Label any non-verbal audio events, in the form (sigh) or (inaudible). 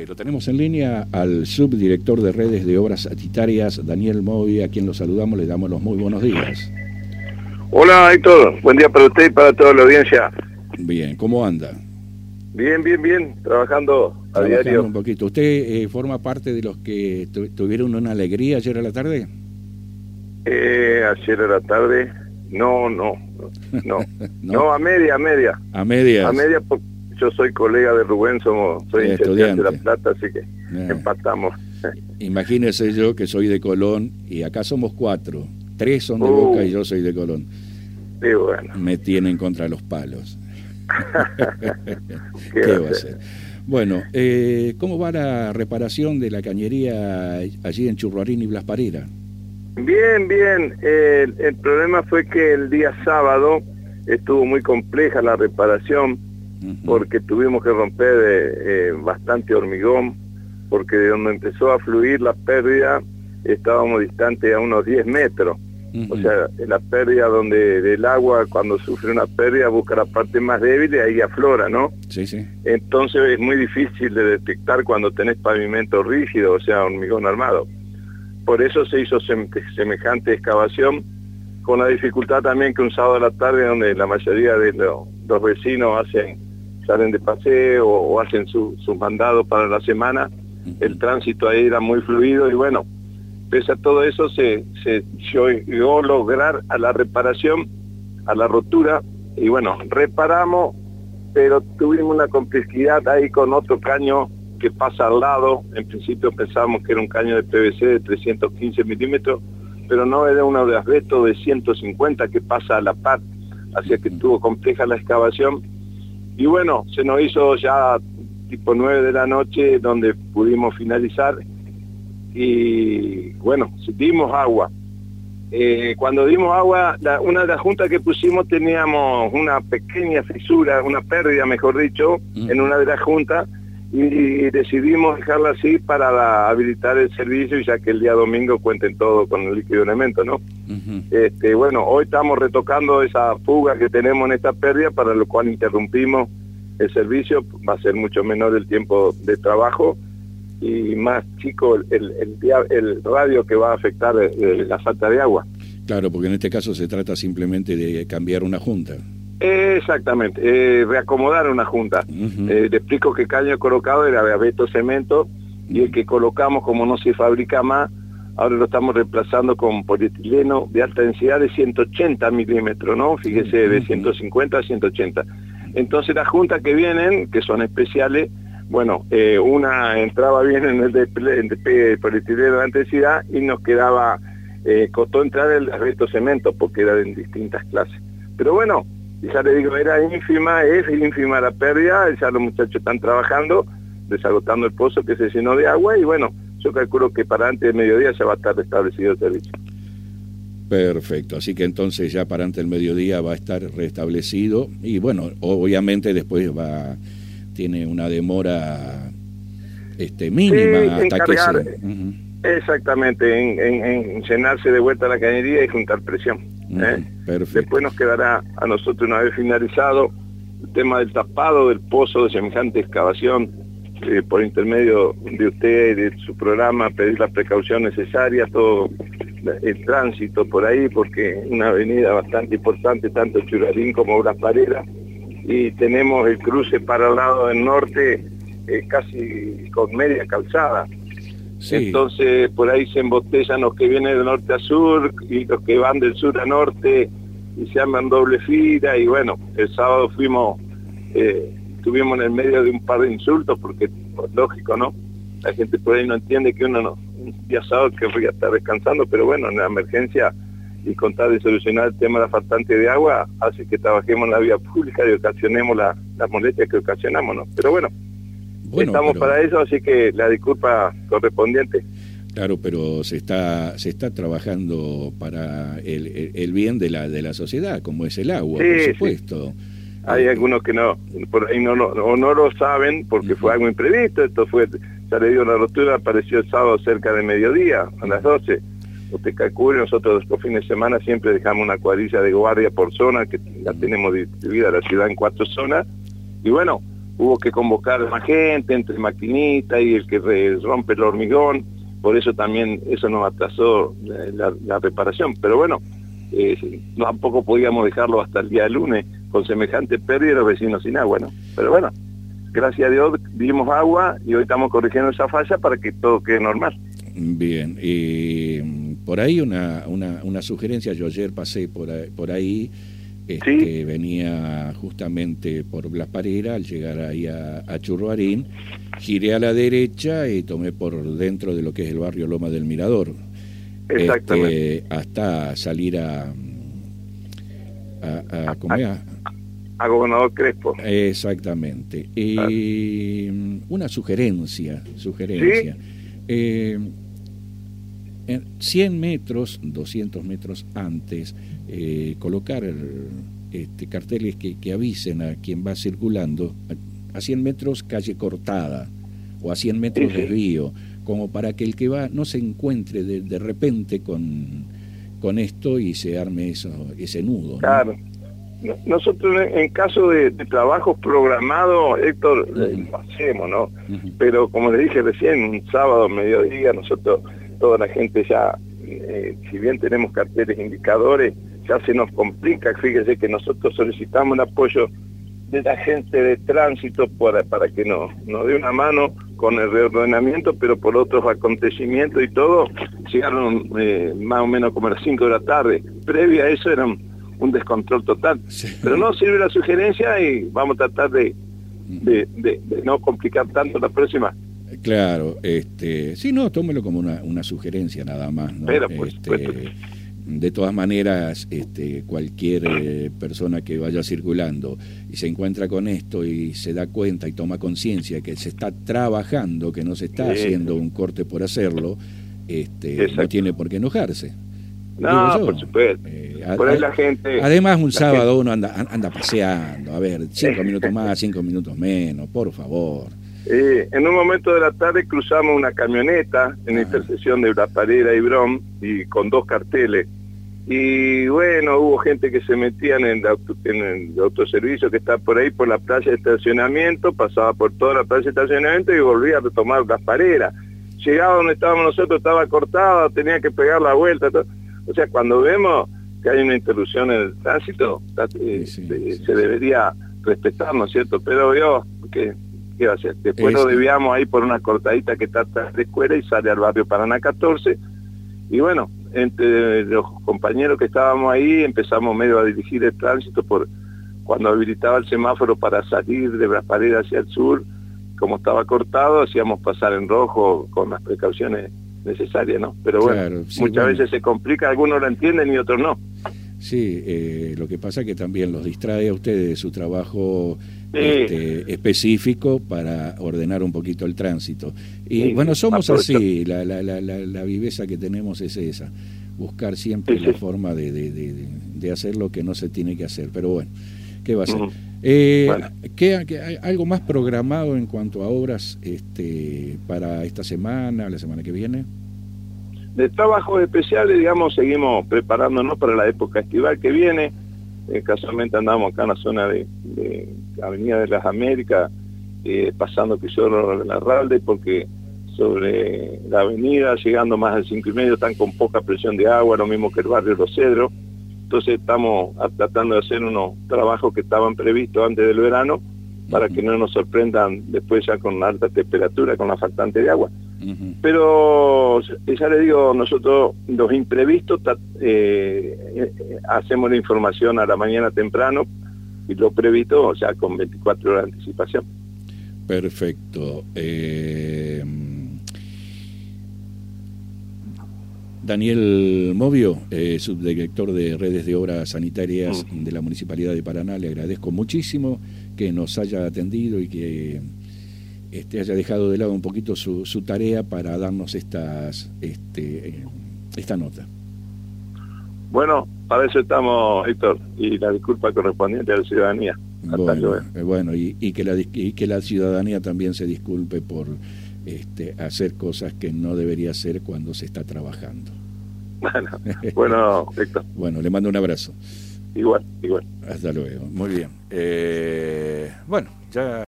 Eh, lo tenemos en línea al subdirector de redes de obras sanitarias, Daniel Movi, a quien lo saludamos, le damos los muy buenos días. Hola Héctor, buen día para usted y para toda la audiencia. Bien, ¿cómo anda? Bien, bien, bien, trabajando a diario. un poquito. ¿Usted eh, forma parte de los que tuvieron una alegría ayer a la tarde? Eh, ayer a la tarde, no, no, no, (laughs) no, a media, a media. A media. A media, yo soy colega de Rubén, somos, soy estudiante de La Plata, así que empatamos. Imagínese yo que soy de Colón y acá somos cuatro. Tres son de Boca y yo soy de Colón. Sí, bueno. Me tienen contra los palos. (laughs) ¿Qué, va a hacer? Bueno, eh, ¿cómo va la reparación de la cañería allí en Churruarín y Blas Parera? Bien, bien. el problema fue que el día sábado estuvo muy compleja la reparación porque tuvimos que romper eh, bastante hormigón, porque de donde empezó a fluir la pérdida estábamos distantes a unos 10 metros. O sea, la pérdida donde del agua, cuando sufre una pérdida, busca la parte más débil y ahí aflora, ¿no? Sí, sí. Entonces es muy difícil de detectar cuando tenés pavimento rígido, o sea, hormigón armado. Por eso se hizo semejante excavación, con la dificultad también que un sábado a la tarde, donde la mayoría de los vecinos hacen salen de paseo o, hacen sus mandados para la semana, el tránsito ahí era muy fluido y bueno, pese a todo eso se, se llegó a lograr a la reparación, a la rotura, y bueno, reparamos, pero tuvimos una complejidad ahí con otro caño que pasa al lado, en principio pensábamos que era un caño de PVC de 315 milímetros, pero no era un de asbesto de 150 que pasa a la par, así que estuvo compleja la excavación y bueno, se nos hizo ya tipo 9 de la noche donde pudimos finalizar y bueno, dimos agua. Eh, cuando dimos agua, una de las juntas que pusimos teníamos una pequeña fisura, una pérdida, mejor dicho, mm. en una de las juntas y, decidimos dejarla así para habilitar el servicio y ya que el día domingo cuenten todo con el líquido elemento, ¿no? este, bueno, hoy estamos retocando esa fuga que tenemos en esta pérdida, para lo cual interrumpimos el servicio, va a ser mucho menor el tiempo de trabajo y más chico el, el, el radio que va a afectar eh, la falta de agua. Claro, porque en este caso se trata simplemente de cambiar una junta. Exactamente, eh, reacomodar una junta. Eh, le explico que caño colocado era de abeto cemento y el que colocamos como no se fabrica más, ahora lo estamos reemplazando con polietileno de alta densidad de 180 milímetros, ¿no? Fíjese, de 150 a 180. Entonces las juntas que vienen, que son especiales, bueno, eh, una entraba bien en el de, polietileno de alta densidad y nos quedaba, costó entrar el abeto cemento porque era en distintas clases. Pero bueno, ya le digo, era ínfima, es ínfima la pérdida, ya los muchachos están trabajando, desagotando el pozo que se llenó de agua y bueno, yo calculo que para antes del mediodía ya va a estar restablecido el servicio. Perfecto, así que entonces ya para antes del mediodía va a estar restablecido y bueno, obviamente después va tiene una demora este mínima hasta que se... Exactamente, en, llenarse de vuelta la cañería y juntar presión. ¿Eh? Después nos quedará a nosotros una vez finalizado el tema del tapado del pozo de semejante excavación eh, por intermedio de usted y de su programa, pedir la precaución necesaria, todo el tránsito por ahí, porque una avenida bastante importante, tanto Churarín como Obras Paredes, y tenemos el cruce para el lado del norte eh, casi con media calzada. Entonces por ahí se embotellan los que vienen de norte a sur y los que van del sur a norte y se arman doble fila y bueno, el sábado fuimos, eh, estuvimos en el medio de un par de insultos porque es pues, lógico, ¿no? La gente por ahí no entiende que uno no, un día sábado querría estar descansando, pero bueno, en la emergencia y contar de solucionar el tema de la faltante de agua hace que trabajemos en la vía pública y ocasionemos las molestias que ocasionamos, ¿no? Pero bueno, Estamos para eso, así que la disculpa correspondiente. Claro, pero se está se está trabajando para el, bien de la de la sociedad, como es el agua, por supuesto. Hay algunos que no por ahí no, no, no lo saben porque fue algo imprevisto. Esto fue, ya le digo, la rotura apareció el sábado cerca de mediodía, a las 12. Usted calcula, nosotros los fines de semana siempre dejamos una cuadrilla de guardia por zona, que la tenemos distribuida la ciudad en cuatro zonas. Y bueno, hubo que convocar a más gente, entre maquinistas y el que rompe el hormigón, por eso también eso nos atrasó la, reparación. Pero bueno, eh, tampoco podíamos dejarlo hasta el día de lunes con semejante pérdida los vecinos sin agua, ¿no? Pero bueno, gracias a Dios dimos agua y hoy estamos corrigiendo esa falla para que todo quede normal. Bien, mm, por ahí una, una, una sugerencia, yo ayer pasé por por ahí este, venía justamente por Blas Parera, al llegar ahí a, Churruarín, giré a la derecha y tomé por dentro de lo que es el barrio Loma del Mirador. Exactamente. Este, hasta salir a... a, a, Gobernador Crespo. Exactamente. Y una sugerencia, sugerencia. Eh, 100 metros, 200 metros antes, eh, colocar este, carteles que, que, avisen a quien va circulando, a 100 metros calle cortada o a 100 metros de río, como para que el que va no se encuentre de, de repente con, con esto y se arme eso, ese nudo. Claro. Nosotros en caso de, trabajos programados, Héctor, lo hacemos, ¿no? Pero como le dije recién, un sábado, mediodía, nosotros toda la gente ya, eh, si bien tenemos carteles indicadores, ya se nos complica, fíjese que nosotros solicitamos el apoyo de la gente de tránsito para, para que nos, nos dé una mano con el reordenamiento, pero por otros acontecimientos y todo, llegaron eh, más o menos como a las 5 de la tarde. Previa a eso era un, descontrol total. Pero no sirve la sugerencia y vamos a tratar de, de, de no complicar tanto la próxima. Claro, este, sí, no, tómelo como una, una sugerencia nada más. ¿no? este, de todas maneras, este, cualquier eh, persona que vaya circulando y se encuentra con esto y se da cuenta y toma conciencia que se está trabajando, que no se está haciendo un corte por hacerlo, este, no tiene por qué enojarse. No, por supuesto. Eh, la gente. Además, un sábado uno anda, anda paseando. A ver, cinco (laughs) minutos más, cinco minutos menos, por favor. Eh, en un momento de la tarde cruzamos una camioneta en la intersección de Parera y Brom y con dos carteles. Y bueno, hubo gente que se metía en el, en el autoservicio que está por ahí, por la playa de estacionamiento, pasaba por toda la playa de estacionamiento y volvía a retomar Pareras. Llegaba donde estábamos nosotros, estaba cortado, tenía que pegar la vuelta. O sea, cuando vemos que hay una interrupción en el tránsito, eh, se, debería respetar, ¿no es cierto? Pero yo, que ¿qué va a hacer? Después lo desviamos ahí por una cortadita que está atrás de escuela y sale al barrio Paraná 14. Y bueno, entre los compañeros que estábamos ahí empezamos medio a dirigir el tránsito por cuando habilitaba el semáforo para salir de Braspareda hacia el sur, como estaba cortado, hacíamos pasar en rojo con las precauciones necesarias, ¿no? Pero bueno, muchas veces se complica, algunos lo entienden y otros no. Sí, eh, lo que pasa es que también los distrae a ustedes de su trabajo este, específico para ordenar un poquito el tránsito. Y bueno, somos así, la, la, la, la, viveza que tenemos es esa, buscar siempre la forma de, de, de, hacer lo que no se tiene que hacer. Pero bueno, ¿qué va a ser? Eh, ¿qué, hay algo más programado en cuanto a obras este, para esta semana, la semana que viene? de trabajos especiales, digamos, seguimos preparándonos para la época estival que viene. Eh, casualmente andamos acá en la zona de, Avenida de las Américas, eh, pasando de la Ralde, porque sobre la avenida, llegando más al cinco y medio, están con poca presión de agua, lo mismo que el barrio Los Cedros. Entonces estamos tratando de hacer unos trabajos que estaban previstos antes del verano para que no nos sorprendan después ya con alta temperatura, con la faltante de agua. Pero ya le digo, nosotros los imprevistos eh, eh, hacemos la información a la mañana temprano y lo previsto, o sea, con 24 horas de anticipación. Perfecto. Eh, Daniel Movio, subdirector de redes de obras sanitarias mm. de la Municipalidad de Paraná, le agradezco muchísimo que nos haya atendido y que este, haya dejado de lado un poquito su, su tarea para darnos estas, este, esta nota. Bueno, para eso estamos, Héctor, y la disculpa correspondiente a la ciudadanía. Bueno, eh, y, que la, y que la ciudadanía también se disculpe por este, hacer cosas que no debería hacer cuando se está trabajando. Bueno, (laughs) bueno Héctor. bueno, le mando un abrazo. Igual, igual. Hasta luego. Muy bien. Eh, bueno, ya...